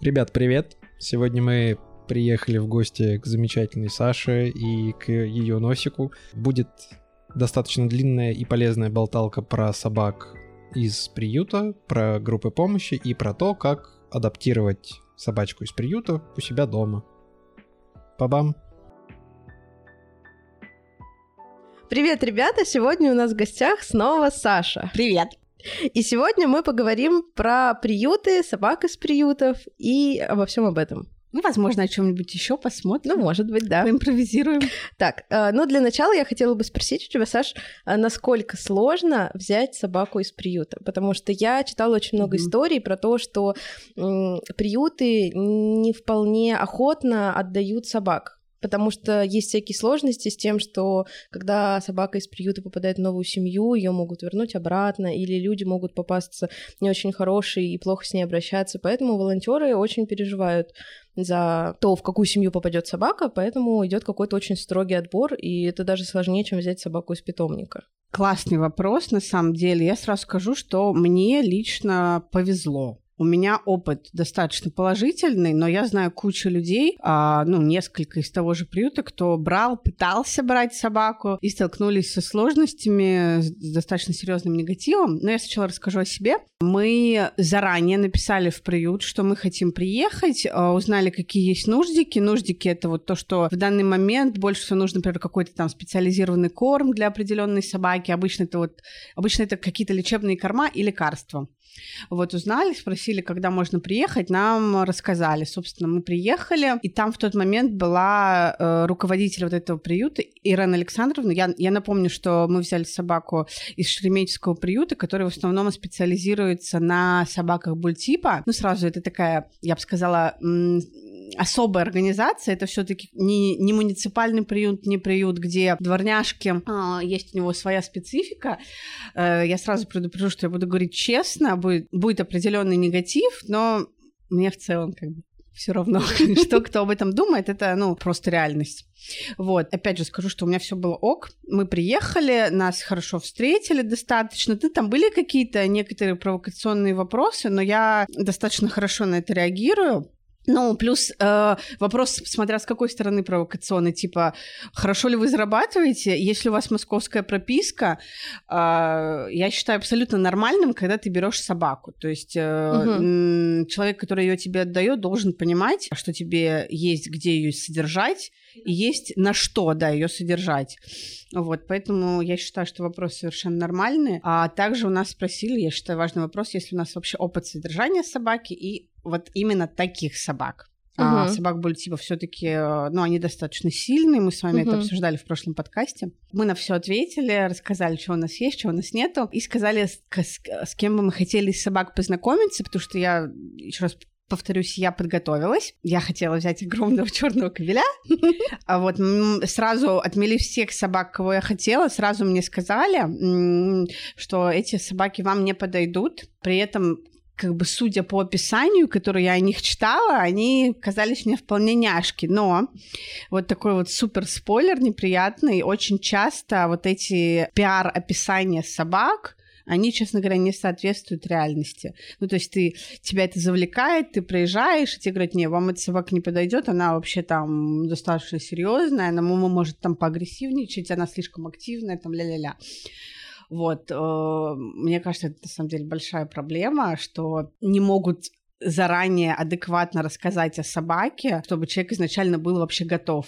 Ребят, привет! Сегодня мы приехали в гости к замечательной Саше и к ее носику. Будет достаточно длинная и полезная болталка про собак из приюта, про группы помощи и про то, как адаптировать собачку из приюта у себя дома. Па-бам! Привет, ребята! Сегодня у нас в гостях снова Саша. Привет! И сегодня мы поговорим про приюты, собак из приютов и обо всем об этом. Ну, возможно, о чем-нибудь еще посмотрим. Ну, может быть, да. Поимпровизируем. Так, э, ну для начала я хотела бы спросить у тебя, Саш, а насколько сложно взять собаку из приюта? Потому что я читала очень много mm-hmm. историй про то, что приюты не вполне охотно отдают собак потому что есть всякие сложности с тем, что когда собака из приюта попадает в новую семью, ее могут вернуть обратно, или люди могут попасться не очень хорошие и плохо с ней обращаться, поэтому волонтеры очень переживают за то, в какую семью попадет собака, поэтому идет какой-то очень строгий отбор, и это даже сложнее, чем взять собаку из питомника. Классный вопрос, на самом деле. Я сразу скажу, что мне лично повезло у меня опыт достаточно положительный, но я знаю кучу людей, а, ну, несколько из того же приюта, кто брал, пытался брать собаку и столкнулись со сложностями, с достаточно серьезным негативом. Но я сначала расскажу о себе. Мы заранее написали в приют, что мы хотим приехать, а, узнали, какие есть нуждики. Нуждики — это вот то, что в данный момент больше всего нужно, например, какой-то там специализированный корм для определенной собаки. Обычно это вот, обычно это какие-то лечебные корма и лекарства. Вот узнали, спросили, когда можно приехать, нам рассказали. Собственно, мы приехали, и там в тот момент была э, руководитель вот этого приюта Ирена Александровна. Я, я напомню, что мы взяли собаку из Шереметьевского приюта, который в основном специализируется на собаках бультипа. Ну, сразу это такая, я бы сказала, особая организация, это все-таки не, не муниципальный приют, не приют, где дворняжки, а, есть у него своя специфика. Э, я сразу предупрежу, что я буду говорить честно, будет, будет определенный негатив, но мне в целом как бы все равно, что кто об этом думает, это, ну, просто реальность. Вот, опять же скажу, что у меня все было ок. Мы приехали, нас хорошо встретили достаточно. Ты там были какие-то некоторые провокационные вопросы, но я достаточно хорошо на это реагирую. Ну, плюс э, вопрос, смотря с какой стороны провокационный, типа, хорошо ли вы зарабатываете, если у вас московская прописка, э, я считаю абсолютно нормальным, когда ты берешь собаку. То есть э, угу. человек, который ее тебе отдает, должен понимать, что тебе есть где ее содержать, и есть на что, да, ее содержать. Вот, поэтому я считаю, что вопрос совершенно нормальный. А также у нас спросили, я считаю, важный вопрос, если у нас вообще опыт содержания собаки и вот именно таких собак. Uh-huh. А собак бультипа все-таки, э, ну, они достаточно сильные. Мы с вами uh-huh. это обсуждали в прошлом подкасте. Мы на все ответили, рассказали, что у нас есть, что у нас нету, и сказали, с, с, с кем бы мы хотели из собак познакомиться, потому что я еще раз повторюсь, я подготовилась. Я хотела взять огромного черного кобеля. А вот сразу отмели всех собак, кого я хотела. Сразу мне сказали, что эти собаки вам не подойдут. При этом как бы судя по описанию, которое я о них читала, они казались мне вполне няшки. Но вот такой вот супер спойлер неприятный. Очень часто вот эти пиар-описания собак они, честно говоря, не соответствуют реальности. Ну, то есть ты, тебя это завлекает, ты проезжаешь, и тебе говорят, не, вам эта собака не подойдет, она вообще там достаточно серьезная, она может там поагрессивничать, она слишком активная, там ля-ля-ля. Вот, э, мне кажется, это на самом деле большая проблема, что не могут заранее адекватно рассказать о собаке, чтобы человек изначально был вообще готов.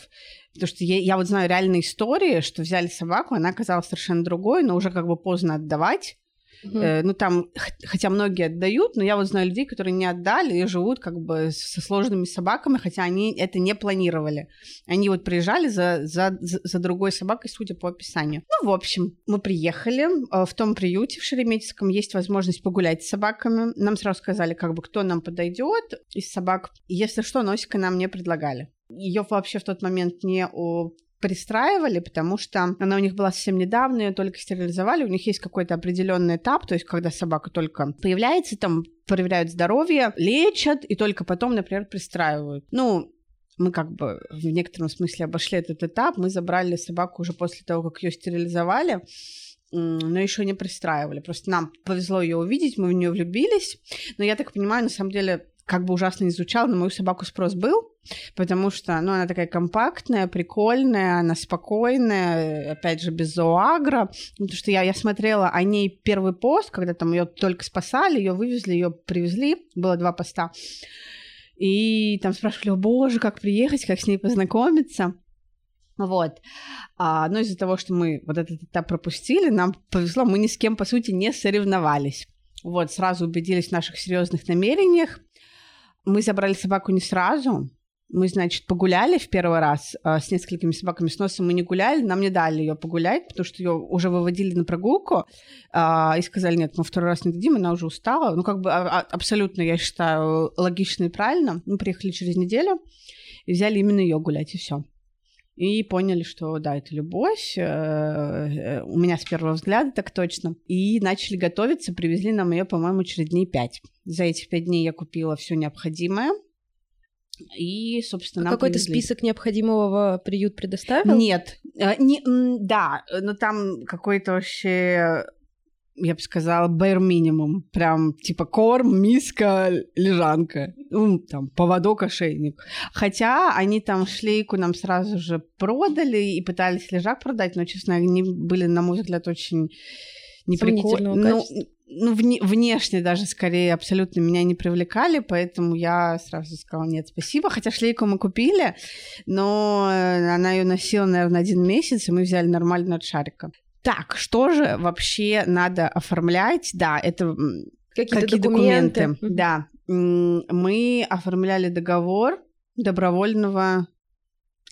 Потому что я, я вот знаю реальные истории, что взяли собаку, она оказалась совершенно другой, но уже как бы поздно отдавать. Угу. Ну, там, хотя многие отдают, но я вот знаю людей, которые не отдали и живут как бы со сложными собаками, хотя они это не планировали. Они вот приезжали за, за, за другой собакой, судя по описанию. Ну, в общем, мы приехали. Э, в том приюте в Шереметьевском есть возможность погулять с собаками. Нам сразу сказали, как бы, кто нам подойдет из собак. Если что, носика нам не предлагали. Ее вообще в тот момент не пристраивали, потому что она у них была совсем недавно, ее только стерилизовали, у них есть какой-то определенный этап, то есть когда собака только появляется, там проверяют здоровье, лечат, и только потом, например, пристраивают. Ну, мы как бы в некотором смысле обошли этот этап, мы забрали собаку уже после того, как ее стерилизовали, но еще не пристраивали. Просто нам повезло ее увидеть, мы в нее влюбились. Но я так понимаю, на самом деле, как бы ужасно не звучало, на мою собаку спрос был, потому что, ну, она такая компактная, прикольная, она спокойная, опять же, без зоагра. Потому что я, я смотрела о ней первый пост, когда там ее только спасали, ее вывезли, ее привезли, было два поста. И там спрашивали, о боже, как приехать, как с ней познакомиться. Вот. А, но из-за того, что мы вот этот этап пропустили, нам повезло, мы ни с кем, по сути, не соревновались. Вот, сразу убедились в наших серьезных намерениях. Мы забрали собаку не сразу. Мы, значит, погуляли в первый раз э, с несколькими собаками с носом. Мы не гуляли, нам не дали ее погулять, потому что ее уже выводили на прогулку э, и сказали, нет, мы второй раз не дадим, она уже устала. Ну, как бы а, а, абсолютно, я считаю, логично и правильно. Мы приехали через неделю и взяли именно ее гулять, и все. И поняли, что да, это любовь. Э, э, у меня с первого взгляда так точно. И начали готовиться, привезли нам ее, по-моему, через дней пять. За эти пять дней я купила все необходимое. И, собственно, а какой-то привезли. список необходимого приют предоставил? Нет, э, не, да, но там какой-то вообще я бы сказала, bare минимум. Прям типа корм, миска, лежанка. Ну, там, поводок, ошейник. Хотя они там шлейку нам сразу же продали и пытались лежак продать, но, честно, они были, на мой взгляд, очень неприкольные. Ну, ну, вне, внешне даже скорее абсолютно меня не привлекали, поэтому я сразу сказала нет, спасибо. Хотя шлейку мы купили, но она ее носила, наверное, один месяц, и мы взяли нормально от шарика. Так, что же вообще надо оформлять? Да, это какие-то какие документы. документы. Да, мы оформляли договор добровольного.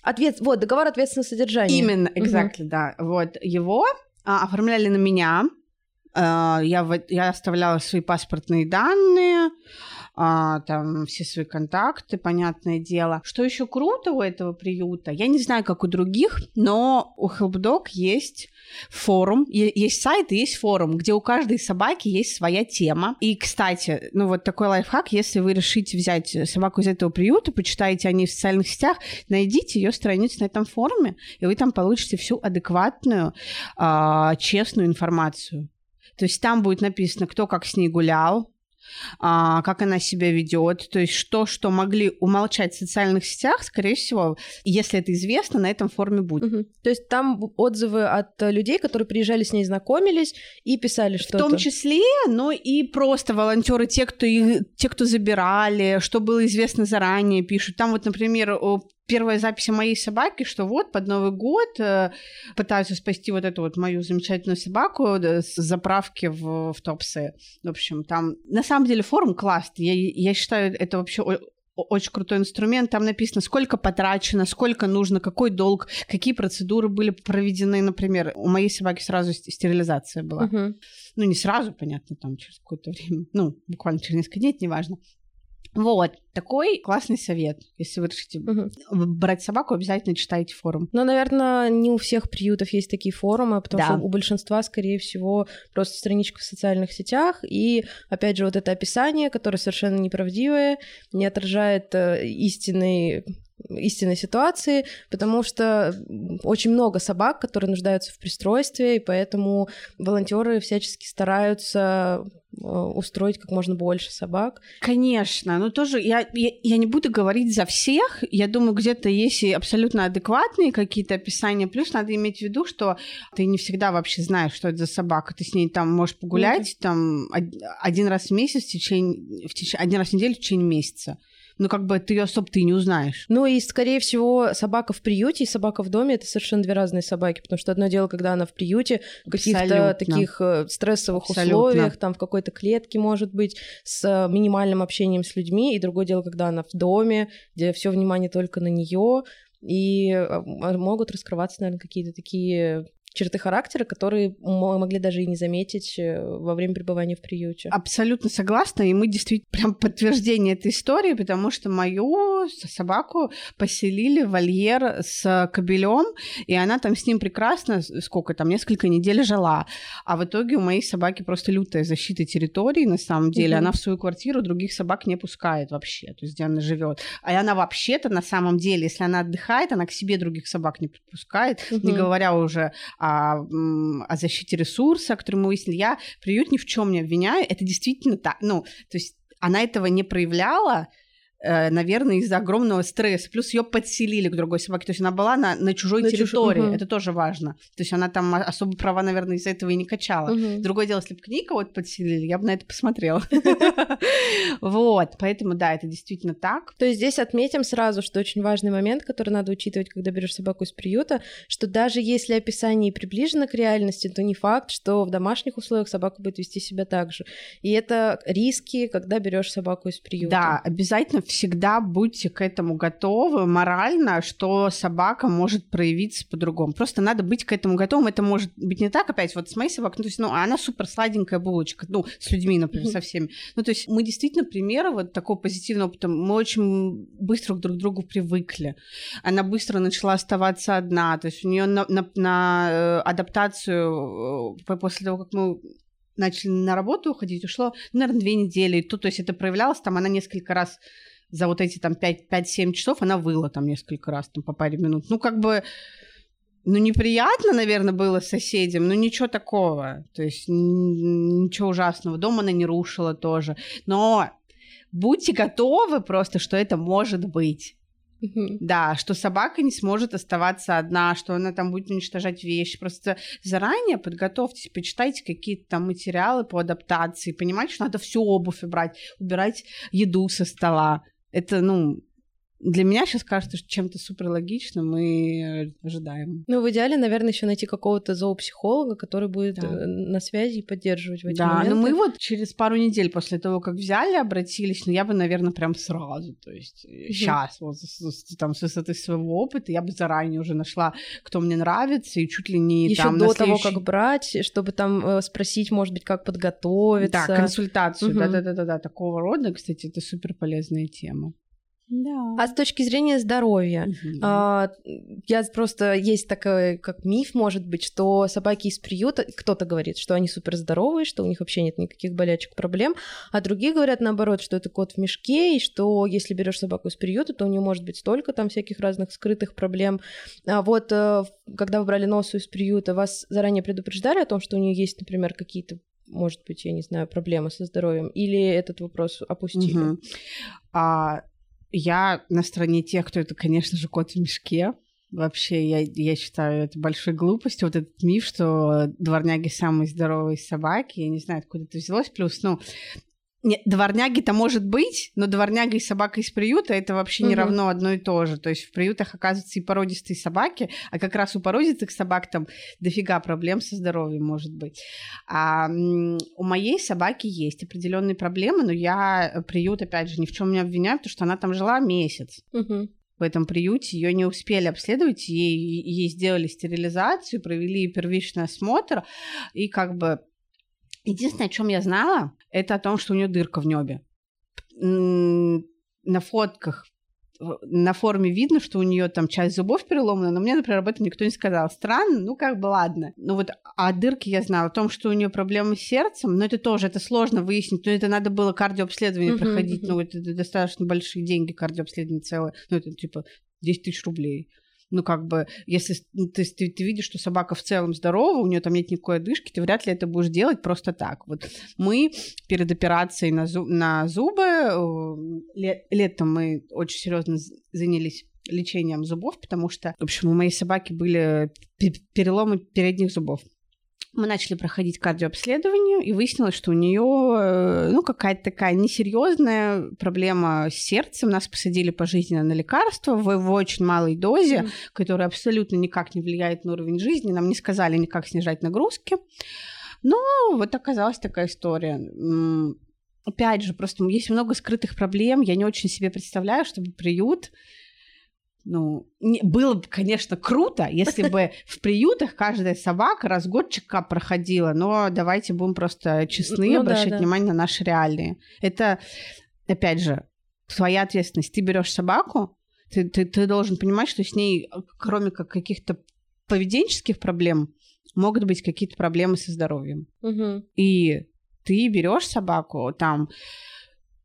Ответ, вот договор ответственного содержания. Именно, exactly, угу. да. Вот его а, оформляли на меня. А, я, я оставляла свои паспортные данные а, там все свои контакты, понятное дело. Что еще круто у этого приюта? Я не знаю, как у других, но у HelpDog есть форум, есть сайт и есть форум, где у каждой собаки есть своя тема. И, кстати, ну вот такой лайфхак, если вы решите взять собаку из этого приюта, почитаете о ней в социальных сетях, найдите ее страницу на этом форуме, и вы там получите всю адекватную, а, честную информацию. То есть там будет написано, кто как с ней гулял, а, как она себя ведет, то есть что, что могли умолчать в социальных сетях, скорее всего, если это известно, на этом форуме будет. Угу. То есть там отзывы от людей, которые приезжали с ней, знакомились и писали что-то. В том числе, но и просто волонтеры, те, кто, их, те, кто забирали, что было известно заранее, пишут. Там вот, например, первая запись о моей собаке, что вот под Новый год э, пытаются спасти вот эту вот мою замечательную собаку э, с заправки в, в Топсе. В общем, там на самом деле форум классный. Я, я считаю, это вообще очень крутой инструмент. Там написано, сколько потрачено, сколько нужно, какой долг, какие процедуры были проведены. Например, у моей собаки сразу стерилизация была. Uh-huh. Ну, не сразу, понятно, там через какое-то время. Ну, буквально через несколько дней, неважно. Вот, такой классный совет. Если вы решите угу. брать собаку, обязательно читайте форум. Но, наверное, не у всех приютов есть такие форумы, потому да. что у большинства, скорее всего, просто страничка в социальных сетях, и, опять же, вот это описание, которое совершенно неправдивое, не отражает э, истинный истинной ситуации, потому что очень много собак, которые нуждаются в пристройстве, и поэтому волонтеры всячески стараются э, устроить как можно больше собак. Конечно, но тоже я, я, я не буду говорить за всех. Я думаю, где-то есть и абсолютно адекватные какие-то описания. Плюс надо иметь в виду, что ты не всегда вообще знаешь, что это за собака. Ты с ней там можешь погулять mm-hmm. там один раз в месяц в течение, в течение один раз в неделю в течение месяца ну, как бы ты ее особо ты не узнаешь. Ну, и, скорее всего, собака в приюте и собака в доме — это совершенно две разные собаки, потому что одно дело, когда она в приюте, в каких-то таких э, стрессовых Абсолютно. условиях, там в какой-то клетке, может быть, с э, минимальным общением с людьми, и другое дело, когда она в доме, где все внимание только на нее, и э, могут раскрываться, наверное, какие-то такие черты характера, которые мы могли даже и не заметить э, во время пребывания в приюте. Абсолютно согласна, и мы действительно прям подтверждение этой истории, потому что мою собаку поселили в вольер с кобелем, и она там с ним прекрасно, сколько там, несколько недель жила. А в итоге у моей собаки просто лютая защита территории, на самом деле. Угу. Она в свою квартиру других собак не пускает вообще, то есть где она живет. А она вообще-то на самом деле, если она отдыхает, она к себе других собак не подпускает, угу. не говоря уже о, о защите ресурса, который мы выяснили. Я приют ни в чем не обвиняю. Это действительно так. Ну, то есть она этого не проявляла, наверное, из-за огромного стресса. Плюс ее подселили к другой собаке. То есть она была на, на чужой на территории. Чуж... Это тоже важно. То есть она там особо права, наверное, из-за этого и не качала. Угу. Другое дело, если бы книга вот подселили, я бы на это посмотрела. Вот. Поэтому, да, это действительно так. То есть здесь отметим сразу, что очень важный момент, который надо учитывать, когда берешь собаку из приюта, что даже если описание приближено к реальности, то не факт, что в домашних условиях собака будет вести себя так же. И это риски, когда берешь собаку из приюта. Да, обязательно всегда будьте к этому готовы морально, что собака может проявиться по-другому. Просто надо быть к этому готовым. Это может быть не так, опять, вот с моей собакой, ну, то есть, ну, она супер сладенькая булочка, ну, с людьми, например, со всеми. Ну, то есть мы действительно примеры вот такого позитивного опыта, мы очень быстро друг к другу привыкли. Она быстро начала оставаться одна, то есть у нее на, на, на э, адаптацию э, после того, как мы начали на работу уходить, ушло, наверное, две недели. Тут, то есть это проявлялось, там она несколько раз за вот эти там 5-7 часов она выла там несколько раз, там по паре минут. Ну, как бы, ну, неприятно, наверное, было соседям, но ничего такого. То есть ничего ужасного. Дом она не рушила тоже. Но будьте готовы просто, что это может быть. Да, что собака не сможет оставаться одна, что она там будет уничтожать вещи. Просто заранее подготовьтесь, почитайте какие-то там материалы по адаптации, понимаете, что надо всю обувь убрать, убирать еду со стола это, ну, для меня сейчас кажется что чем-то супер логичным и ожидаем. Ну, в идеале, наверное, еще найти какого-то зоопсихолога, который будет да. Э, на связи и поддерживать в эти да, моменты. Да, но мы вот через пару недель после того, как взяли, обратились, но ну, я бы, наверное, прям сразу, то есть mm-hmm. сейчас, вот там с высоты своего опыта, я бы заранее уже нашла, кто мне нравится, и чуть ли не еще там до следующий... того, как брать, чтобы там э, спросить, может быть, как подготовиться. Да, консультацию, да-да-да-да, такого рода, кстати, это супер полезная тема. Да. А с точки зрения здоровья, угу. а, я просто есть такой как миф, может быть, что собаки из приюта, кто-то говорит, что они супер здоровые, что у них вообще нет никаких болячек, проблем, а другие говорят наоборот, что это кот в мешке, и что если берешь собаку из приюта, то у нее может быть столько там всяких разных скрытых проблем. А вот э, когда вы брали носу из приюта, вас заранее предупреждали о том, что у нее есть, например, какие-то может быть, я не знаю, проблемы со здоровьем, или этот вопрос опустили? Угу. А, я на стороне тех, кто это, конечно же, кот в мешке. Вообще, я, я считаю это большой глупостью, вот этот миф, что дворняги самые здоровые собаки. Я не знаю, откуда это взялось. Плюс, ну, нет, дворняги-то может быть, но дворняга и собака из приюта это вообще не равно одно и то же. То есть в приютах оказываются и породистые собаки, а как раз у породистых собак там дофига проблем со здоровьем может быть. А у моей собаки есть определенные проблемы, но я приют, опять же, ни в чем не обвиняю, потому что она там жила месяц. Угу в этом приюте, ее не успели обследовать, ей, ей сделали стерилизацию, провели первичный осмотр, и как бы Единственное, о чем я знала, это о том, что у нее дырка в небе. На фотках на форме видно, что у нее там часть зубов переломана, но мне, например, об этом никто не сказал. Странно, ну как бы ладно. Ну вот о дырке я знала, о том, что у нее проблемы с сердцем, но это тоже, это сложно выяснить, но это надо было кардиообследование uh-huh, проходить, uh-huh. ну это достаточно большие деньги, кардиообследование целое, ну это типа 10 тысяч рублей ну, как бы, если ну, ты, ты, ты видишь, что собака в целом здорова, у нее там нет никакой одышки, ты вряд ли это будешь делать просто так. Вот мы перед операцией на, зуб, на зубы, э, лет, летом мы очень серьезно занялись лечением зубов, потому что, в общем, у моей собаки были переломы передних зубов мы начали проходить кардиообследование, и выяснилось, что у нее э, ну, какая-то такая несерьезная проблема с сердцем. Нас посадили пожизненно на лекарства в, в очень малой дозе, mm. которая абсолютно никак не влияет на уровень жизни. Нам не сказали никак снижать нагрузки. Но вот оказалась такая история. Опять же, просто есть много скрытых проблем. Я не очень себе представляю, чтобы приют ну, не, было бы, конечно, круто, если бы в приютах каждая собака раз год чекап проходила, но давайте будем просто честны, ну, обращать да, да. внимание на наши реалии. Это, опять же, твоя ответственность. Ты берешь собаку, ты, ты, ты должен понимать, что с ней, кроме как каких-то поведенческих проблем, могут быть какие-то проблемы со здоровьем. Угу. И ты берешь собаку, там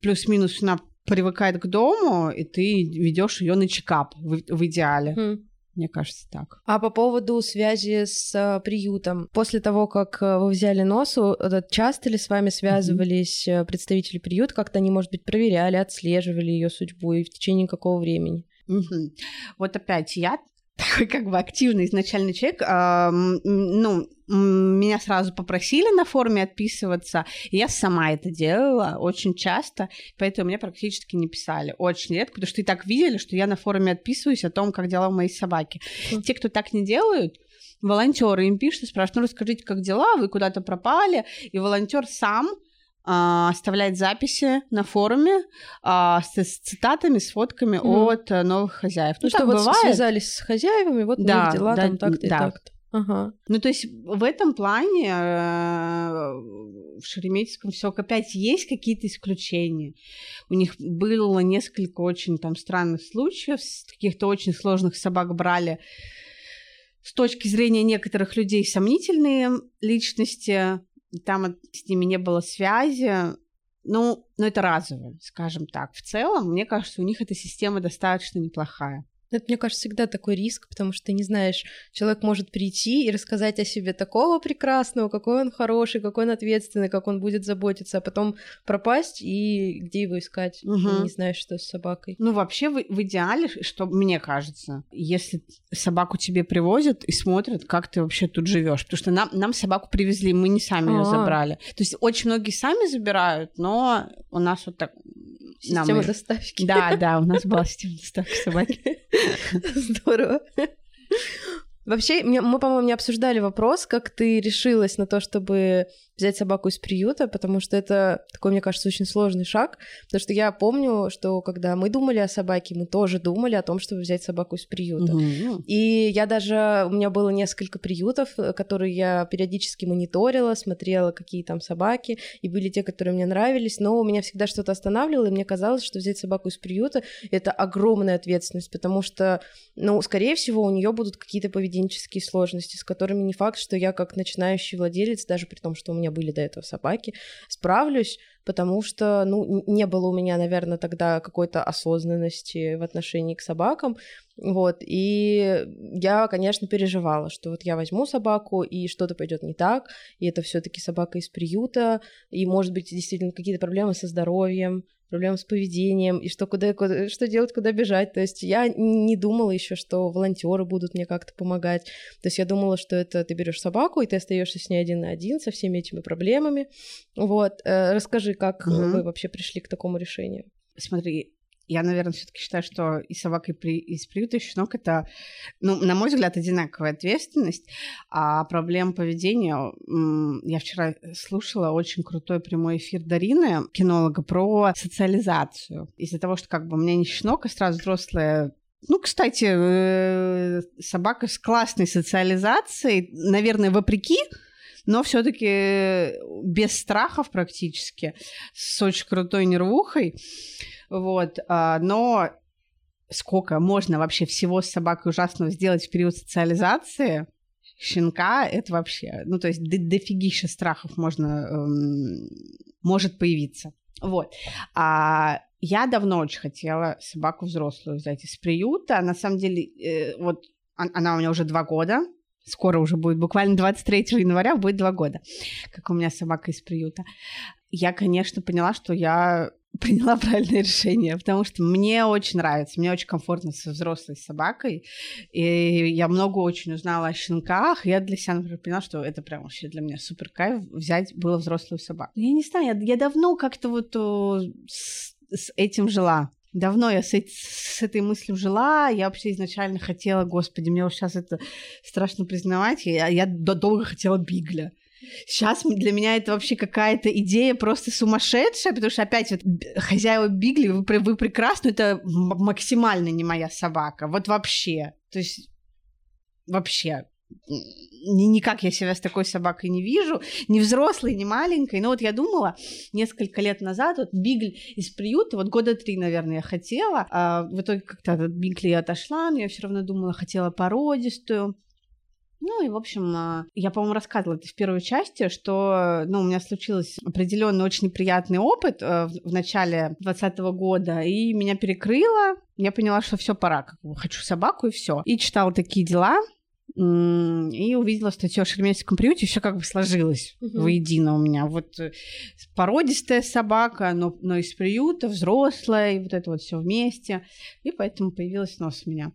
плюс-минус на привыкает к дому, и ты ведешь ее на чекап в, в идеале. Mm. Мне кажется, так. А по поводу связи с а, приютом, после того, как а, вы взяли носу, часто ли с вами связывались mm-hmm. представители приюта, как-то они, может быть, проверяли, отслеживали ее судьбу и в течение какого времени? Угу. Вот опять я такой как бы активный изначальный человек, э, ну, меня сразу попросили на форуме отписываться, и я сама это делала очень часто, поэтому мне практически не писали, очень редко, потому что и так видели, что я на форуме отписываюсь о том, как дела у моей собаки. Mm. Те, кто так не делают, волонтеры им пишут и спрашивают, ну расскажите, как дела, вы куда-то пропали, и волонтер сам а, оставлять записи на форуме а, с, с цитатами, с фотками mm. от а, новых хозяев. Ну, ну что вот бывает. связались с хозяевами, вот да, у них дела да, там так-то да. и так-то. Ага. Ну, то есть в этом плане э, в Шереметьевском все опять есть какие-то исключения. У них было несколько очень там странных случаев, каких-то очень сложных собак брали с точки зрения некоторых людей сомнительные личности, там с ними не было связи. Ну, но это разово, скажем так. В целом, мне кажется, у них эта система достаточно неплохая. Это, мне кажется, всегда такой риск, потому что ты не знаешь, человек может прийти и рассказать о себе такого прекрасного, какой он хороший, какой он ответственный, как он будет заботиться, а потом пропасть и где его искать, угу. не знаешь, что с собакой. Ну, вообще, в, в идеале, что мне кажется, если собаку тебе привозят и смотрят, как ты вообще тут живешь, потому что нам, нам собаку привезли, мы не сами ее забрали. То есть очень многие сами забирают, но у нас вот так Система Нам... доставки. Да, да, у нас была система доставки собаки. Здорово. Вообще, мы, по-моему, не обсуждали вопрос, как ты решилась на то, чтобы взять собаку из приюта, потому что это такой, мне кажется, очень сложный шаг, потому что я помню, что когда мы думали о собаке, мы тоже думали о том, чтобы взять собаку из приюта. Угу. И я даже, у меня было несколько приютов, которые я периодически мониторила, смотрела, какие там собаки, и были те, которые мне нравились, но у меня всегда что-то останавливало, и мне казалось, что взять собаку из приюта — это огромная ответственность, потому что, ну, скорее всего, у нее будут какие-то поведенческие сложности, с которыми не факт, что я как начинающий владелец, даже при том, что у меня меня были до этого собаки, справлюсь, потому что, ну, не было у меня, наверное, тогда какой-то осознанности в отношении к собакам, вот, и я, конечно, переживала, что вот я возьму собаку, и что-то пойдет не так, и это все таки собака из приюта, и, может быть, действительно какие-то проблемы со здоровьем, проблем с поведением, и что, куда, куда, что делать, куда бежать. То есть я не думала еще, что волонтеры будут мне как-то помогать. То есть я думала, что это ты берешь собаку, и ты остаешься с ней один на один со всеми этими проблемами. Вот. Э, расскажи, как угу. вы вообще пришли к такому решению? Смотри, я, наверное, все-таки считаю, что и собака, и при, из приюта, и щенок это, ну, на мой взгляд, одинаковая ответственность. А проблем поведения... Я вчера слушала очень крутой прямой эфир Дарины, кинолога, про социализацию. Из-за того, что как бы у меня не щенок, а сразу взрослая ну, кстати, э, собака с классной социализацией, наверное, вопреки, но все-таки без страхов практически, с очень крутой нервухой. Вот, а, но сколько можно вообще всего с собакой ужасного сделать в период социализации, щенка, это вообще, ну, то есть до, дофигища страхов можно, эм, может появиться. Вот. А я давно очень хотела собаку взрослую взять из приюта. На самом деле, э, вот она у меня уже два года. Скоро уже будет, буквально 23 января будет два года, как у меня собака из приюта. Я, конечно, поняла, что я приняла правильное решение, потому что мне очень нравится, мне очень комфортно со взрослой собакой, и я много очень узнала о щенках, я для себя, например, поняла, что это прям вообще для меня супер кайф взять было взрослую собаку. Я не знаю, я, я давно как-то вот о, с, с этим жила. Давно я с, с этой мыслью жила, я вообще изначально хотела, господи, мне вот сейчас это страшно признавать, я, я долго хотела бигля. Сейчас для меня это вообще какая-то идея просто сумасшедшая, потому что опять вот хозяева Бигли, вы, вы прекрасны, это максимально не моя собака, вот вообще. То есть вообще никак я себя с такой собакой не вижу, ни взрослой, ни маленькой. Но вот я думала несколько лет назад, вот Бигль из приюта, вот года три, наверное, я хотела, а в итоге как-то от Бигли я отошла, но я все равно думала, хотела породистую. Ну и, в общем, а, я, по-моему, рассказывала это в первой части, что ну, у меня случился определенный очень неприятный опыт э, в начале 2020 года, и меня перекрыло. Я поняла, что все пора, как бы, хочу собаку и все. И читала такие дела, и увидела статью о Шереметьевском приюте, все как бы сложилось угу. воедино у меня. Вот э, породистая собака, но, но из приюта, взрослая, и вот это вот все вместе. И поэтому появилась нос у меня.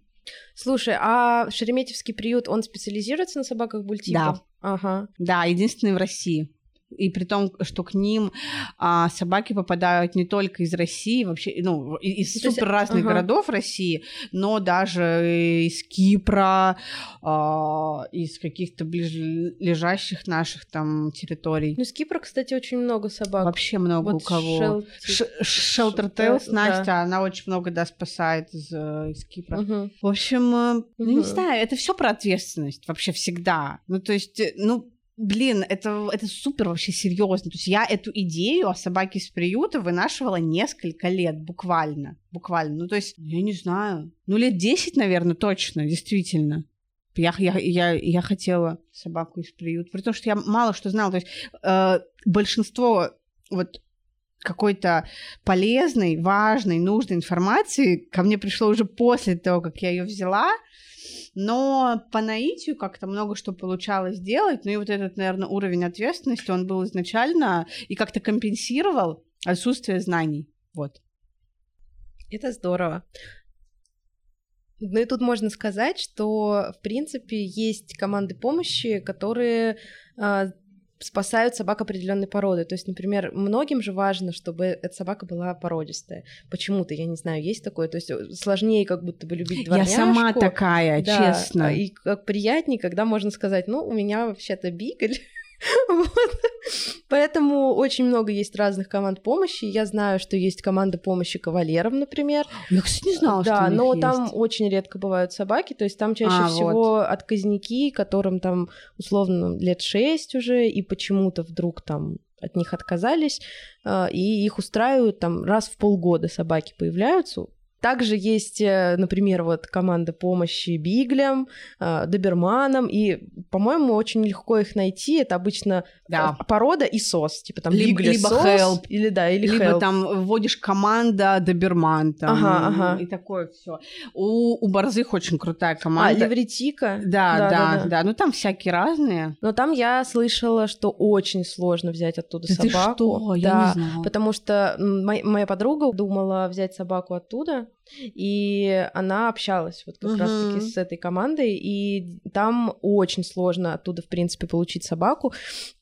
Слушай, а Шереметьевский приют, он специализируется на собаках бультипа? Да. Ага. Да, единственный в России. И при том, что к ним а, собаки попадают не только из России, вообще, ну, из То супер разных ага. городов России, но даже из Кипра, а, из каких-то ближайших наших там территорий. Ну, из Кипра, кстати, очень много собак. Вообще много вот у кого. Шелтер Тейлс, Настя, да. она очень много, да, спасает из, э, из Кипра. Угу. В общем, угу. ну, не знаю, это все про ответственность вообще всегда. Ну, то есть, э, ну, блин, это, это супер вообще серьезно. То есть я эту идею о собаке из приюта вынашивала несколько лет, буквально. Буквально. Ну, то есть, я не знаю. Ну, лет 10, наверное, точно, действительно. Я, я, я, я хотела собаку из приюта. При том, что я мало что знала. То есть э, большинство вот какой-то полезной, важной, нужной информации ко мне пришло уже после того, как я ее взяла но по наитию как-то много что получалось делать, ну и вот этот, наверное, уровень ответственности, он был изначально и как-то компенсировал отсутствие знаний, вот. Это здорово. Ну и тут можно сказать, что, в принципе, есть команды помощи, которые а, спасают собак определенной породы. То есть, например, многим же важно, чтобы эта собака была породистая. Почему-то, я не знаю, есть такое. То есть э, сложнее как будто бы любить дворняжку. Я сама такая, да, честно. И как приятнее, когда можно сказать, ну, у меня вообще-то бигль, Вот. Поэтому очень много есть разных команд помощи. Я знаю, что есть команда помощи кавалерам, например. Я, кстати, не знала, да, что но есть. там очень редко бывают собаки, то есть там чаще а, всего вот. отказники, которым там условно лет шесть уже, и почему-то вдруг там от них отказались, а, и их устраивают там раз в полгода собаки появляются, также есть, э, например, вот команда помощи биглям, э, доберманам, и, по-моему, очень легко их найти. Это обычно да. порода и сос, типа там либо, либо сос, help, или да, или либо help. там вводишь команда доберман, там, ага, ага. и такое все. У, у борзых очень крутая команда. А, Левретика? Да, да, да, да, да. Ну там всякие разные. Но там я слышала, что очень сложно взять оттуда да собаку. Ты что? Я да, не знала. потому что моя, моя подруга думала взять собаку оттуда, и она общалась вот как uh-huh. раз-таки с этой командой, и там очень сложно оттуда, в принципе, получить собаку,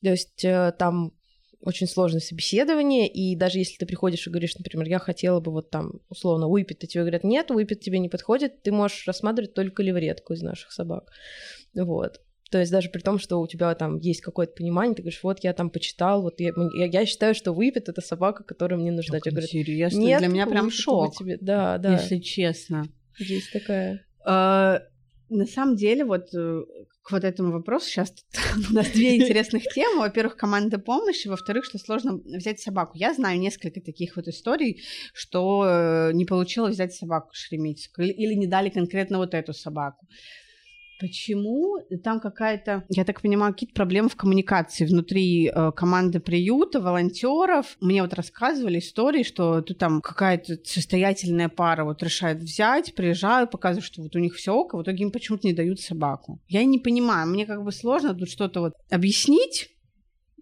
то есть э, там очень сложное собеседование, и даже если ты приходишь и говоришь, например, я хотела бы вот там, условно, выпить, то тебе говорят, нет, выпить тебе не подходит, ты можешь рассматривать только левретку из наших собак. Вот. То есть даже при том, что у тебя там есть какое-то понимание, ты говоришь, вот я там почитал, вот я, я, я считаю, что выпит это собака, которая мне нужна. Говорят, интересно, нет, для меня прям шок. Тебе... Да, да. Если честно. Есть такая. А, на самом деле, вот э, к вот этому вопросу сейчас у нас две интересных темы. Во-первых, команда помощи, во-вторых, что сложно взять собаку. Я знаю несколько таких вот историй, что э, не получилось взять собаку Шереметьевскую или не дали конкретно вот эту собаку. Почему там какая-то, я так понимаю, какие-то проблемы в коммуникации внутри э, команды приюта, волонтеров? Мне вот рассказывали истории, что тут там какая-то состоятельная пара вот решает взять, приезжают, показывают, что вот у них все ок, а в итоге им почему-то не дают собаку. Я не понимаю, мне как бы сложно тут что-то вот объяснить,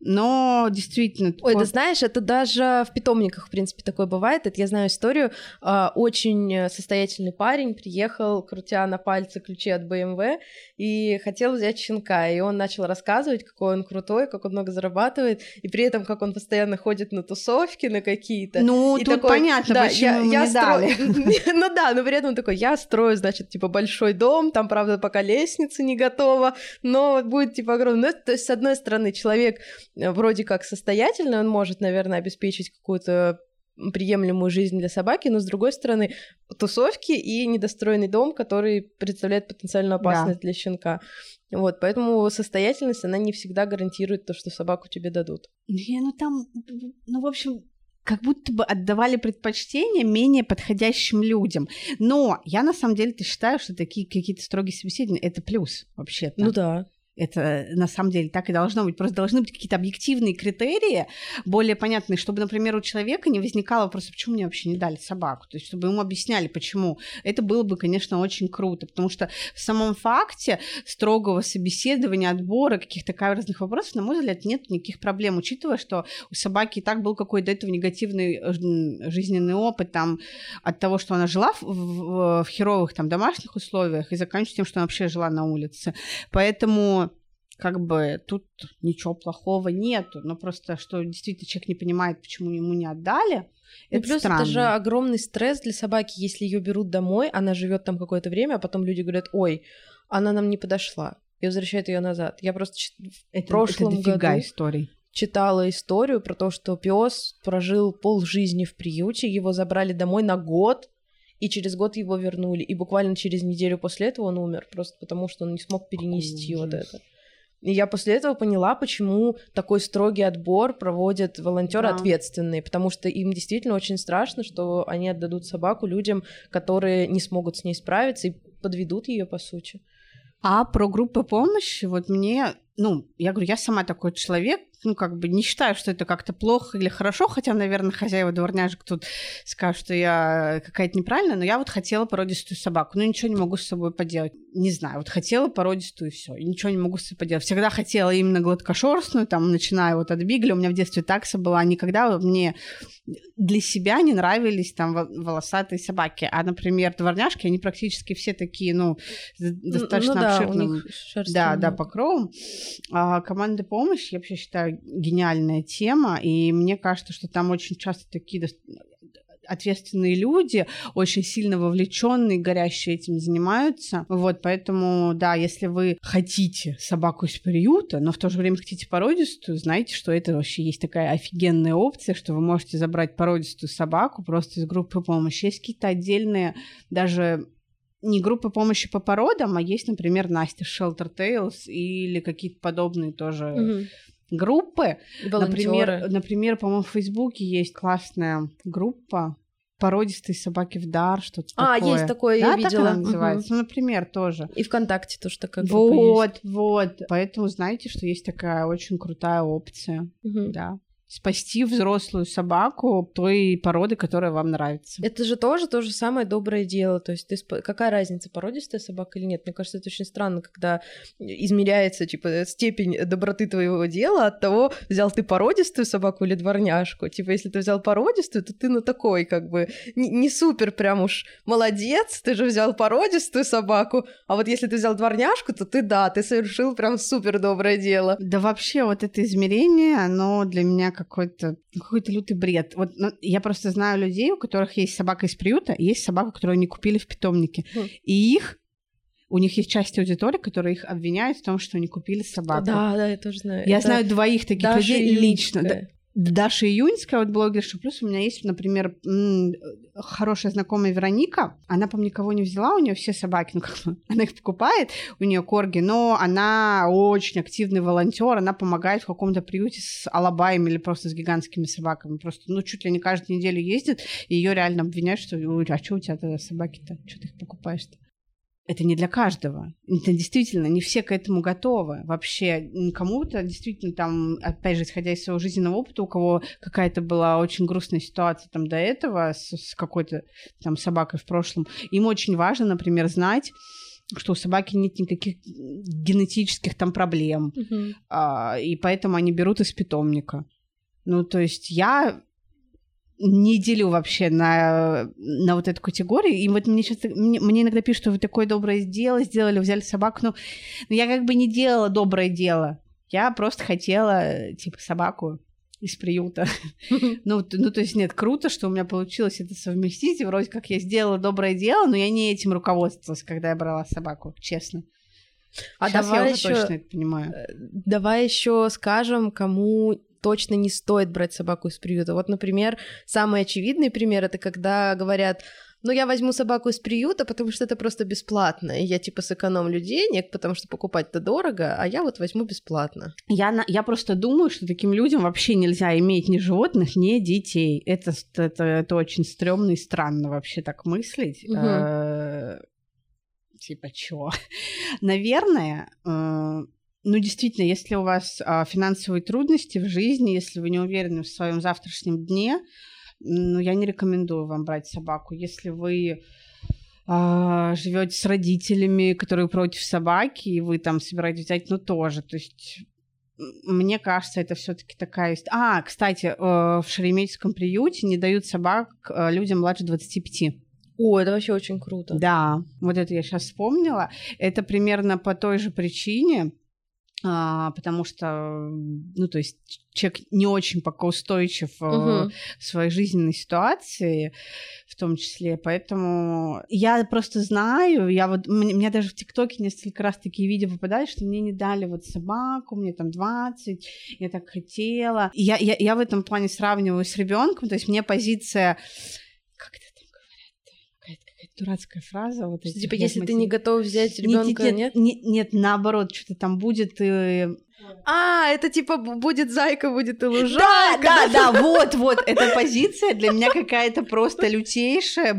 но действительно... Ой, такое... ты знаешь, это даже в питомниках, в принципе, такое бывает. Это я знаю историю. А, очень состоятельный парень приехал, крутя на пальце ключи от BMW, и хотел взять щенка. И он начал рассказывать, какой он крутой, как он много зарабатывает, и при этом, как он постоянно ходит на тусовки, на какие-то. Ну, и тут такой, понятно, да, почему я, я не дали. Ну да, но при этом такой, я строю, значит, типа, большой дом, там, правда, пока лестница не готова, но будет, типа, огромный. Ну, то есть, с одной стороны, человек Э, вроде как состоятельный, он может, наверное, обеспечить какую-то приемлемую жизнь для собаки, но с другой стороны тусовки и недостроенный дом, который представляет потенциальную опасность да. для щенка. Вот, поэтому состоятельность, она не всегда гарантирует то, что собаку тебе дадут. Не, ну там, ну, в общем, как будто бы отдавали предпочтение менее подходящим людям. Но я на самом деле-то считаю, что такие какие-то строгие собеседования это плюс вообще-то. Ну да. Это на самом деле так и должно быть. Просто должны быть какие-то объективные критерии, более понятные, чтобы, например, у человека не возникало вопроса, почему мне вообще не дали собаку. То есть, чтобы ему объясняли, почему. Это было бы, конечно, очень круто, потому что в самом факте строгого собеседования, отбора каких-то каверзных вопросов, на мой взгляд, нет никаких проблем, учитывая, что у собаки и так был какой-то до этого негативный жизненный опыт там, от того, что она жила в, в, в херовых там, домашних условиях и заканчивая тем, что она вообще жила на улице. Поэтому как бы тут ничего плохого нету, но просто что действительно человек не понимает, почему ему не отдали. Ну, это плюс странно. это же огромный стресс для собаки, если ее берут домой, она живет там какое-то время, а потом люди говорят, ой, она нам не подошла, и возвращают ее назад. Я просто это, в прошлом это году историй. читала историю про то, что пес прожил пол жизни в приюте, его забрали домой на год, и через год его вернули, и буквально через неделю после этого он умер, просто потому что он не смог перенести вот это. И я после этого поняла, почему такой строгий отбор проводят волонтеры да. ответственные, потому что им действительно очень страшно, что они отдадут собаку людям, которые не смогут с ней справиться и подведут ее по сути. А про группы помощи, вот мне, ну, я говорю, я сама такой человек, ну, как бы не считаю, что это как-то плохо или хорошо, хотя, наверное, хозяева дворняжек тут скажут, что я какая-то неправильная, но я вот хотела породистую собаку, но ничего не могу с собой поделать. Не знаю, вот хотела породистую и все, и ничего не могу с собой поделать. Всегда хотела именно гладкошерстную, там, начиная вот от бигля, у меня в детстве такса была, никогда мне для себя не нравились там волосатые собаки, а, например, дворняжки, они практически все такие, ну, достаточно ну, да, обширным, да, да, покровом. А команда помощи, я вообще считаю, гениальная тема, и мне кажется, что там очень часто такие ответственные люди, очень сильно вовлеченные, горящие этим занимаются. Вот, поэтому, да, если вы хотите собаку из приюта, но в то же время хотите породистую, знаете, что это вообще есть такая офигенная опция, что вы можете забрать породистую собаку просто из группы помощи. Есть какие-то отдельные даже не группы помощи по породам, а есть, например, Настя Shelter Tales или какие-то подобные тоже mm-hmm группы. Например, например, по-моему, в Фейсбуке есть классная группа породистые собаки в дар, что-то а, такое. А, есть такое, да, я видела. Так она называется. Угу. Ну, например, тоже. И ВКонтакте тоже такая группа Вот, есть. вот. Поэтому знаете, что есть такая очень крутая опция. Угу. Да спасти взрослую собаку той породы, которая вам нравится. Это же тоже то же самое доброе дело. То есть ты сп... какая разница, породистая собака или нет? Мне кажется, это очень странно, когда измеряется типа степень доброты твоего дела от того, взял ты породистую собаку или дворняжку. Типа, если ты взял породистую, то ты ну такой как бы не, не супер прям уж молодец, ты же взял породистую собаку. А вот если ты взял дворняжку, то ты да, ты совершил прям супер доброе дело. Да вообще вот это измерение, оно для меня какой-то какой-то лютый бред. Вот ну, я просто знаю людей, у которых есть собака из приюта, и есть собака, которую они купили в питомнике. Mm. И их у них есть часть аудитории, которые их обвиняют в том, что они купили собаку. Да, да, я тоже знаю. Я Это знаю двоих таких людей лично. Да, Даша Июньская, вот блогерша, плюс у меня есть, например, хорошая знакомая Вероника, она, по никого не взяла, у нее все собаки, ну, как бы, она их покупает, у нее корги, но она очень активный волонтер, она помогает в каком-то приюте с алабаями или просто с гигантскими собаками, просто, ну, чуть ли не каждую неделю ездит, и ее реально обвиняют, что, а что у тебя тогда собаки-то, что ты их покупаешь-то? Это не для каждого. Это действительно не все к этому готовы. Вообще кому-то действительно там, опять же, исходя из своего жизненного опыта, у кого какая-то была очень грустная ситуация там до этого с, с какой-то там собакой в прошлом, им очень важно, например, знать, что у собаки нет никаких генетических там проблем, uh-huh. а, и поэтому они берут из питомника. Ну, то есть я не делю вообще на, на вот эту категорию. И вот мне, сейчас, мне, мне иногда пишут, что вы такое доброе дело сделали, взяли собаку. Ну, но я как бы не делала доброе дело. Я просто хотела, типа, собаку из приюта. ну, ну, то есть, нет, круто, что у меня получилось это совместить. И вроде как я сделала доброе дело, но я не этим руководствовалась, когда я брала собаку, честно. А Сейчас давай я уже еще, точно это понимаю. Э, давай еще скажем, кому точно не стоит брать собаку из приюта. Вот, например, самый очевидный пример это когда говорят, но я возьму собаку из приюта, потому что это просто бесплатно, и я типа сэкономлю денег, потому что покупать-то дорого, а я вот возьму бесплатно. Я, на- я просто думаю, что таким людям вообще нельзя иметь ни животных, ни детей. Это, это, это очень стрёмно и странно вообще так мыслить. Э, Типа, чё? Наверное, э, ну, действительно, если у вас а, финансовые трудности в жизни, если вы не уверены в своем завтрашнем дне, ну, я не рекомендую вам брать собаку. Если вы живете с родителями, которые против собаки, и вы там собираетесь взять, ну, тоже. То есть мне кажется, это все-таки такая... ист- А, кстати, э, в Шереметьевском приюте не дают собак э, людям младше 25. О, это вообще очень круто. Да, вот это я сейчас вспомнила. Это примерно по той же причине, а, потому что, ну, то есть человек не очень пока устойчив Мгм. в своей жизненной ситуации, в том числе. Поэтому я просто знаю, я вот, мне, мне даже в ТикТоке несколько раз такие видео попадают, что мне не дали вот собаку, мне там 20, я так хотела. И я, я, я в этом плане сравниваю с ребенком, то есть мне позиция... Как это там говорят? Какая-то, какая-то дурацкая фраза. Вот Что, типа, если ты не готов взять ребенка, нет, нет? нет, нет, наоборот, что-то там будет. э, А, это типа будет зайка, будет и Да, лужайка. да, да, вот, вот, эта позиция для меня какая-то просто лютейшая,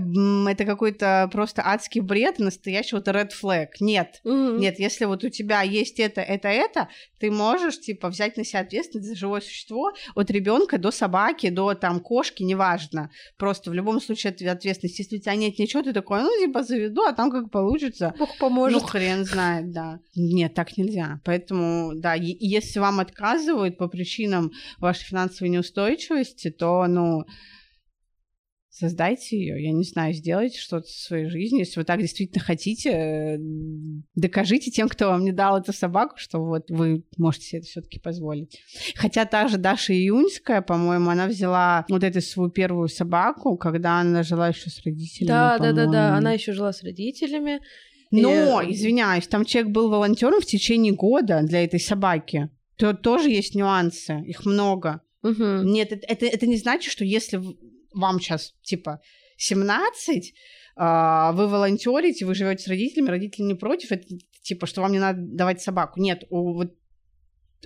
это какой-то просто адский бред, настоящий вот red flag. Нет, нет, если вот у тебя есть это, это, это, ты можешь, типа, взять на себя ответственность за живое существо от ребенка до собаки, до там кошки, неважно. Просто в любом случае отв- ответственность. Если у тебя нет ничего, ты такой, ну, типа, заведу, а там как получится. Бог Ну, поможет. хрен знает, да. Нет, так нельзя. Поэтому, да, и- если вам отказывают по причинам вашей финансовой неустойчивости, то, ну, создайте ее, я не знаю, сделайте что-то со своей жизнью. Если вы так действительно хотите, э, докажите тем, кто вам не дал эту собаку, что вот вы можете себе это все-таки позволить. Хотя та же Даша Июньская, по-моему, она взяла вот эту свою первую собаку, когда она жила еще с родителями. Да, да, да, да. Она еще жила с родителями. Но, И- извиняюсь, там человек был волонтером в течение года для этой собаки. То тоже есть нюансы, их много. Мгм. Нет, это, это, это не значит, что если вам сейчас типа 17, а, вы волонтерите, вы живете с родителями, родители не против, это типа, что вам не надо давать собаку. Нет, у, вот,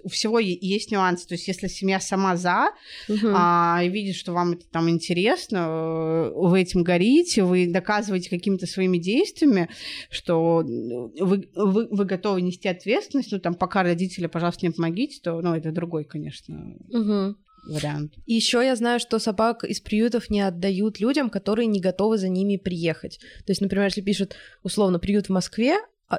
у всего есть нюансы. То есть, если семья сама за, Мгм. а, и видит, что вам это там интересно, э, вы этим горите, вы доказываете какими-то своими действиями, что э, вы, вы, вы готовы нести ответственность, ну, там, пока родители, пожалуйста, не помогите, то, ну, это другой, конечно, Мгм. вариант. И еще я знаю, что собак из приютов не отдают людям, которые не готовы за ними приехать. То есть, например, если пишут условно приют в Москве,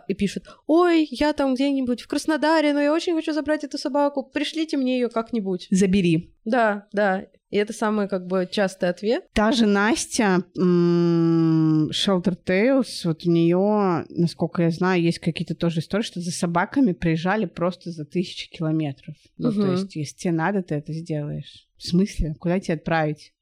и пишут, ой, я там где-нибудь в Краснодаре, но я очень хочу забрать эту собаку, пришлите мне ее как-нибудь. Забери. Да, да. И это самый как бы частый ответ. Та же Настя, Shelter Tales, вот у нее, насколько я знаю, есть какие-то тоже истории, что за собаками приезжали просто за тысячи километров. Ну, то Мгм. есть, если тебе надо, ты это сделаешь. В смысле? Куда тебе отправить?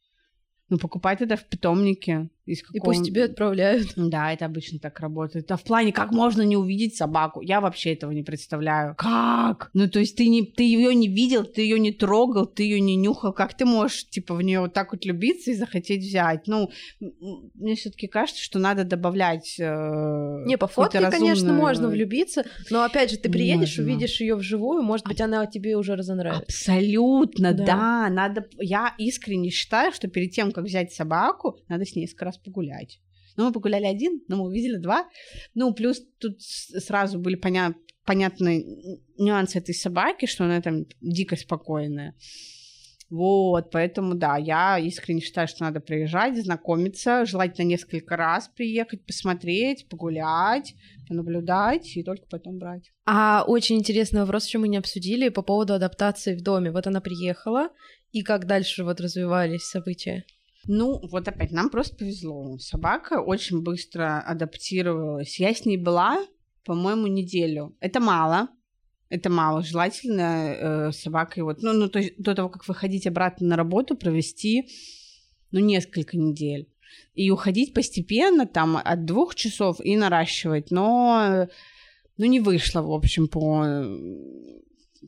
Ну, покупать это в питомнике. Из И какого- пусть тебе отправляют. Да, это обычно так работает. А в плане, как можно не увидеть собаку? Я вообще этого не представляю. Как? Ну, то есть ты, не, ты ее не видел, ты ее не трогал, ты ее не нюхал. Как ты можешь, типа, в нее вот так вот любиться и захотеть взять? Ну, мне все-таки кажется, что надо добавлять. э, Не, по фотке, конечно, разумную- можно влюбиться, но опять же, ты приедешь, Можно. увидишь ее вживую, может быть, она тебе уже разонравится. Абсолютно, Да. да. Надо. Я искренне считаю, что перед тем, как взять собаку, надо с ней несколько раз погулять. Ну, мы погуляли один, но мы увидели два. Ну, плюс тут сразу были поня- понятны нюансы этой собаки, что она там дико спокойная. Вот, поэтому, да, я искренне считаю, что надо приезжать, знакомиться, желательно несколько раз приехать, посмотреть, погулять, понаблюдать и только потом брать. А очень интересный вопрос, что мы не обсудили по поводу адаптации в доме. Вот она приехала, и как дальше вот развивались события? Ну, вот опять, нам просто повезло. Собака очень быстро адаптировалась. Я с ней была, по-моему, неделю. Это мало. Это мало. Желательно э, собакой вот, ну, ну, то есть до того, как выходить обратно на работу, провести, ну, несколько недель. И уходить постепенно, там, от двух часов и наращивать. Но, э, ну, не вышло, в общем, по,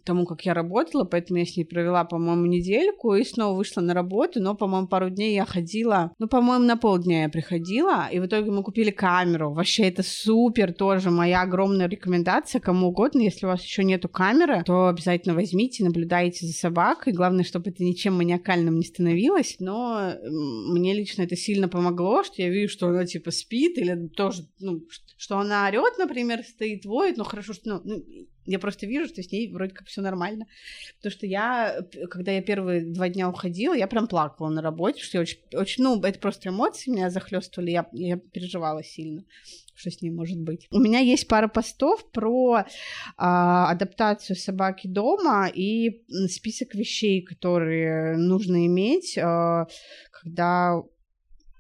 тому, как я работала, поэтому я с ней провела, по-моему, недельку и снова вышла на работу, но, по-моему, пару дней я ходила, ну, по-моему, на полдня я приходила, и в итоге мы купили камеру. Вообще, это супер тоже моя огромная рекомендация кому угодно, если у вас еще нету камеры, то обязательно возьмите, наблюдайте за собакой, главное, чтобы это ничем маниакальным не становилось, но мне лично это сильно помогло, что я вижу, что она, типа, спит, или тоже, ну, что она орет, например, стоит, воет, ну, хорошо, что, ну, я просто вижу, что с ней вроде как все нормально. Потому что я, когда я первые два дня уходила, я прям плакала на работе, что я очень, очень ну, это просто эмоции меня захлестывали, я, я переживала сильно, что с ней может быть. У меня есть пара постов про а, адаптацию собаки дома и список вещей, которые нужно иметь, а, когда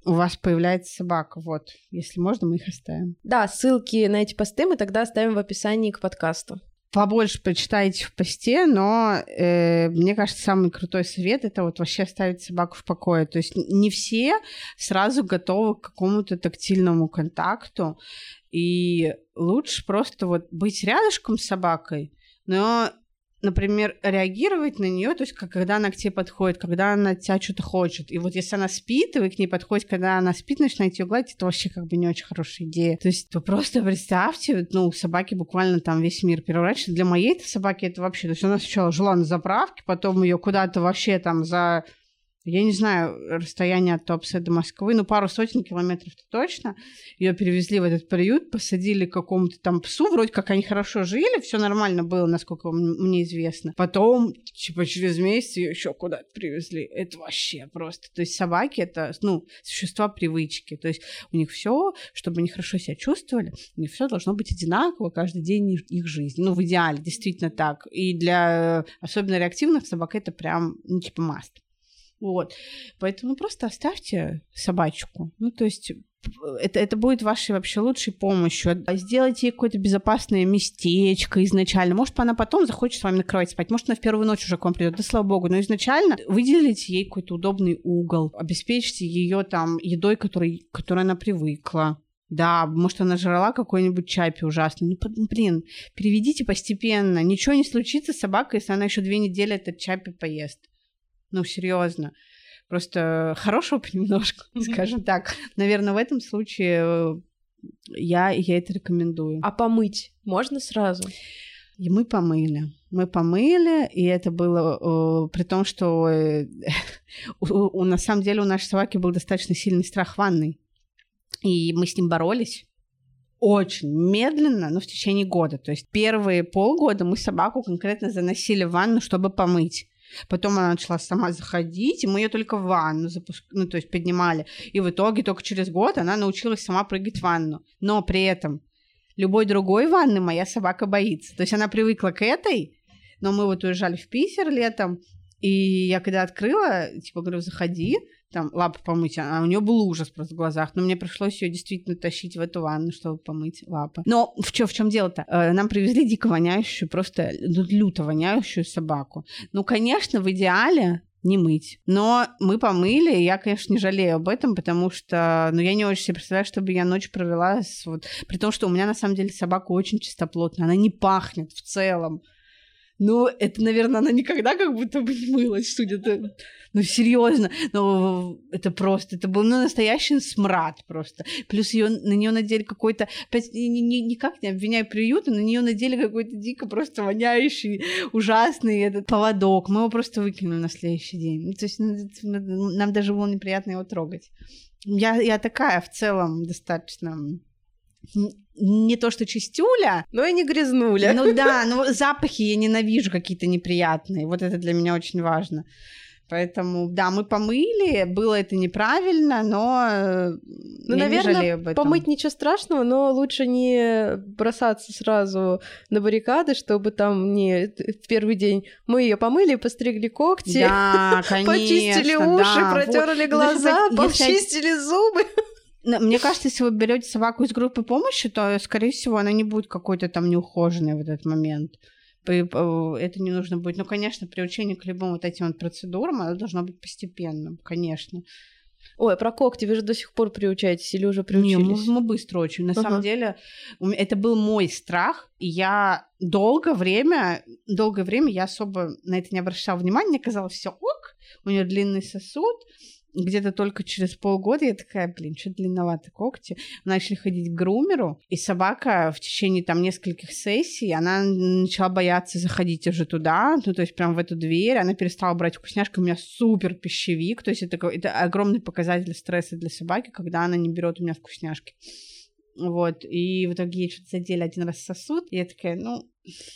у вас появляется собака. Вот, если можно, мы их оставим. Да, ссылки на эти посты мы тогда оставим в описании к подкасту побольше почитайте в посте, но э, мне кажется, самый крутой совет это вот вообще оставить собаку в покое. То есть не все сразу готовы к какому-то тактильному контакту, и лучше просто вот быть рядышком с собакой, но например, реагировать на нее, то есть как, когда она к тебе подходит, когда она от тебя что-то хочет. И вот если она спит, и вы к ней подходите, когда она спит, начинаете ее гладить, это вообще как бы не очень хорошая идея. То есть вы просто представьте, ну, собаки буквально там весь мир переворачивают. Для моей собаки это вообще, то есть она сначала жила на заправке, потом ее куда-то вообще там за я не знаю расстояние от Топса до Москвы, но пару сотен километров-то точно. Ее перевезли в этот приют, посадили к какому-то там псу, вроде как они хорошо жили, все нормально было, насколько мне известно. Потом, типа, через месяц ее еще куда-то привезли. Это вообще просто. То есть собаки это, ну, существа привычки. То есть у них все, чтобы они хорошо себя чувствовали, у них все должно быть одинаково каждый день их жизни. Ну, в идеале, действительно так. И для особенно реактивных собак это прям, ну, типа, маст. Вот. Поэтому просто оставьте собачку. Ну, то есть это, это будет вашей вообще лучшей помощью. Сделайте ей какое-то безопасное местечко изначально. Может, она потом захочет с вами на кровать спать. Может, она в первую ночь уже к вам придет. Да слава богу. Но изначально выделите ей какой-то удобный угол. Обеспечьте ее там едой, которой, которой она привыкла. Да, может, она жрала какой-нибудь чапи ужасный. Ну, блин, переведите постепенно. Ничего не случится с собакой, если она еще две недели этот чапи поест. Ну, серьезно. Просто хорошего понемножку, скажем так. Наверное, в этом случае э, я, я это рекомендую. А помыть можно сразу? И мы помыли. Мы помыли, и это было э, при том, что э, у, у, на самом деле у нашей собаки был достаточно сильный страх ванной. И мы с ним боролись очень медленно, но в течение года. То есть первые полгода мы собаку конкретно заносили в ванну, чтобы помыть. Потом она начала сама заходить, и мы ее только в ванну запуск... ну, то есть поднимали. И в итоге только через год она научилась сама прыгать в ванну. Но при этом любой другой ванны моя собака боится. То есть она привыкла к этой, но мы вот уезжали в Питер летом, и я когда открыла, типа, говорю, заходи, там, лапы помыть, а у нее был ужас просто в глазах, но мне пришлось ее действительно тащить в эту ванну, чтобы помыть лапы. Но в чем в чем дело-то? Э, нам привезли дико воняющую, просто люто воняющую собаку. Ну, конечно, в идеале не мыть. Но мы помыли, и я, конечно, не жалею об этом, потому что, ну, я не очень себе представляю, чтобы я ночь провела с вот... При том, что у меня, на самом деле, собака очень чистоплотная, она не пахнет в целом. Ну, это, наверное, она никогда как будто бы не мылась, судя по... Ну, серьезно, ну, это просто, это был ну, настоящий смрад просто. Плюс ее, на нее надели какой-то, ни, ни, никак не обвиняю приюта, на нее надели какой-то дико просто воняющий, ужасный этот поводок. Мы его просто выкинули на следующий день. Ну, то есть ну, нам даже было неприятно его трогать. Я, я такая в целом достаточно не то что чистюля. Но и не грязнуля. Ну да, но запахи я ненавижу какие-то неприятные. Вот это для меня очень важно. Поэтому, да, мы помыли, было это неправильно, но э, ну, я наверное, не жалею об этом. помыть ничего страшного, но лучше не бросаться сразу на баррикады, чтобы там не в первый день мы ее помыли, постригли когти, да, конечно, почистили уши, да, протерли вот. глаза, если... почистили зубы. Мне кажется, если вы берете собаку из группы помощи, то, скорее всего, она не будет какой-то там неухоженной в этот момент. Это не нужно будет. Ну, конечно, приучение к любым вот этим вот процедурам, оно должно быть постепенным, конечно. Ой, а про когти вы же до сих пор приучаетесь или уже Не, приучились? мы, мы быстро очень. На Ага. самом деле, это был мой страх, и я долгое время, долгое время я особо на это не обращала внимания, мне казалось, все ок, у нее длинный сосуд, где-то только через полгода я такая, блин, что длинновато когти. Начали ходить к грумеру, и собака в течение там нескольких сессий, она начала бояться заходить уже туда, ну, то есть прям в эту дверь, она перестала брать вкусняшки, у меня супер пищевик, то есть это, это огромный показатель стресса для собаки, когда она не берет у меня вкусняшки. Вот, и в итоге ей что-то задели один раз сосуд, и я такая, ну,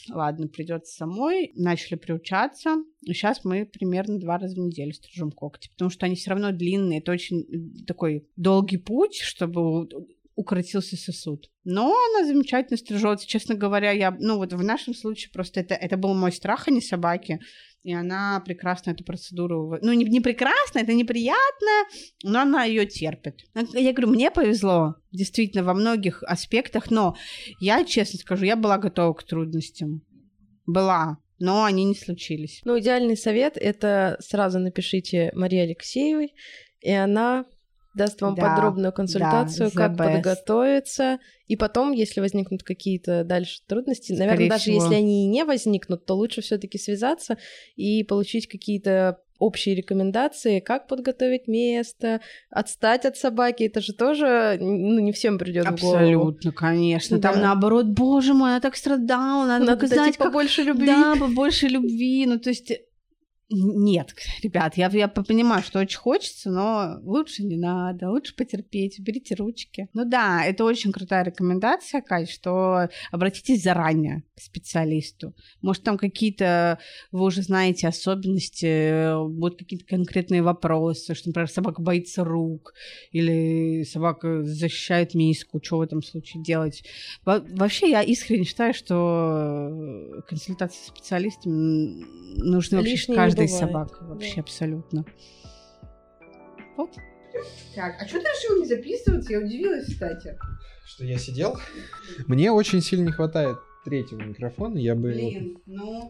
ладно, придется самой. Начали приучаться, и сейчас мы примерно два раза в неделю стрижем когти, потому что они все равно длинные, это очень э, такой долгий путь, чтобы укоротился сосуд. Но она замечательно стрижется. Честно говоря, я, ну вот в нашем случае просто это, это был мой страх, а не собаки. И она прекрасно эту процедуру... Ну, не, не прекрасно, это неприятно, но она ее терпит. Я говорю, мне повезло, действительно, во многих аспектах, но я, честно скажу, я была готова к трудностям. Была, но они не случились. Ну, идеальный совет — это сразу напишите Марии Алексеевой, и она даст вам Да, подробную консультацию, the как best. подготовиться. И потом, если возникнут какие-то дальше трудности, Скорее наверное, даже всего. если они и не возникнут, то лучше все-таки связаться и получить какие-то общие рекомендации, как подготовить место, отстать от собаки. Это же тоже ну, не всем придет в голову. Абсолютно, конечно. Там Да. наоборот, боже мой, она так страдала, надо, Надо дать знать, как побольше любви. Да, побольше любви. Ну, то есть... Нет, ребят, я, я понимаю, что очень хочется, но лучше не надо, лучше потерпеть, берите ручки. Ну да, это очень крутая рекомендация, Кать, что обратитесь заранее к специалисту. Может, там какие-то, вы уже знаете, особенности, будут какие-то конкретные вопросы, что, например, собака боится рук, или собака защищает миску, что в этом случае делать. Во- Вообще, я искренне считаю, что э, консультации с специалистом м, нужны вообще Лишней не каждой бывает, собаке. Вообще, да. абсолютно. Вот. Так, а что ты решил не записываться? Я удивилась, кстати. Что я сидел? Мне очень сильно не хватает третьего микрофона, я бы Блин, ну...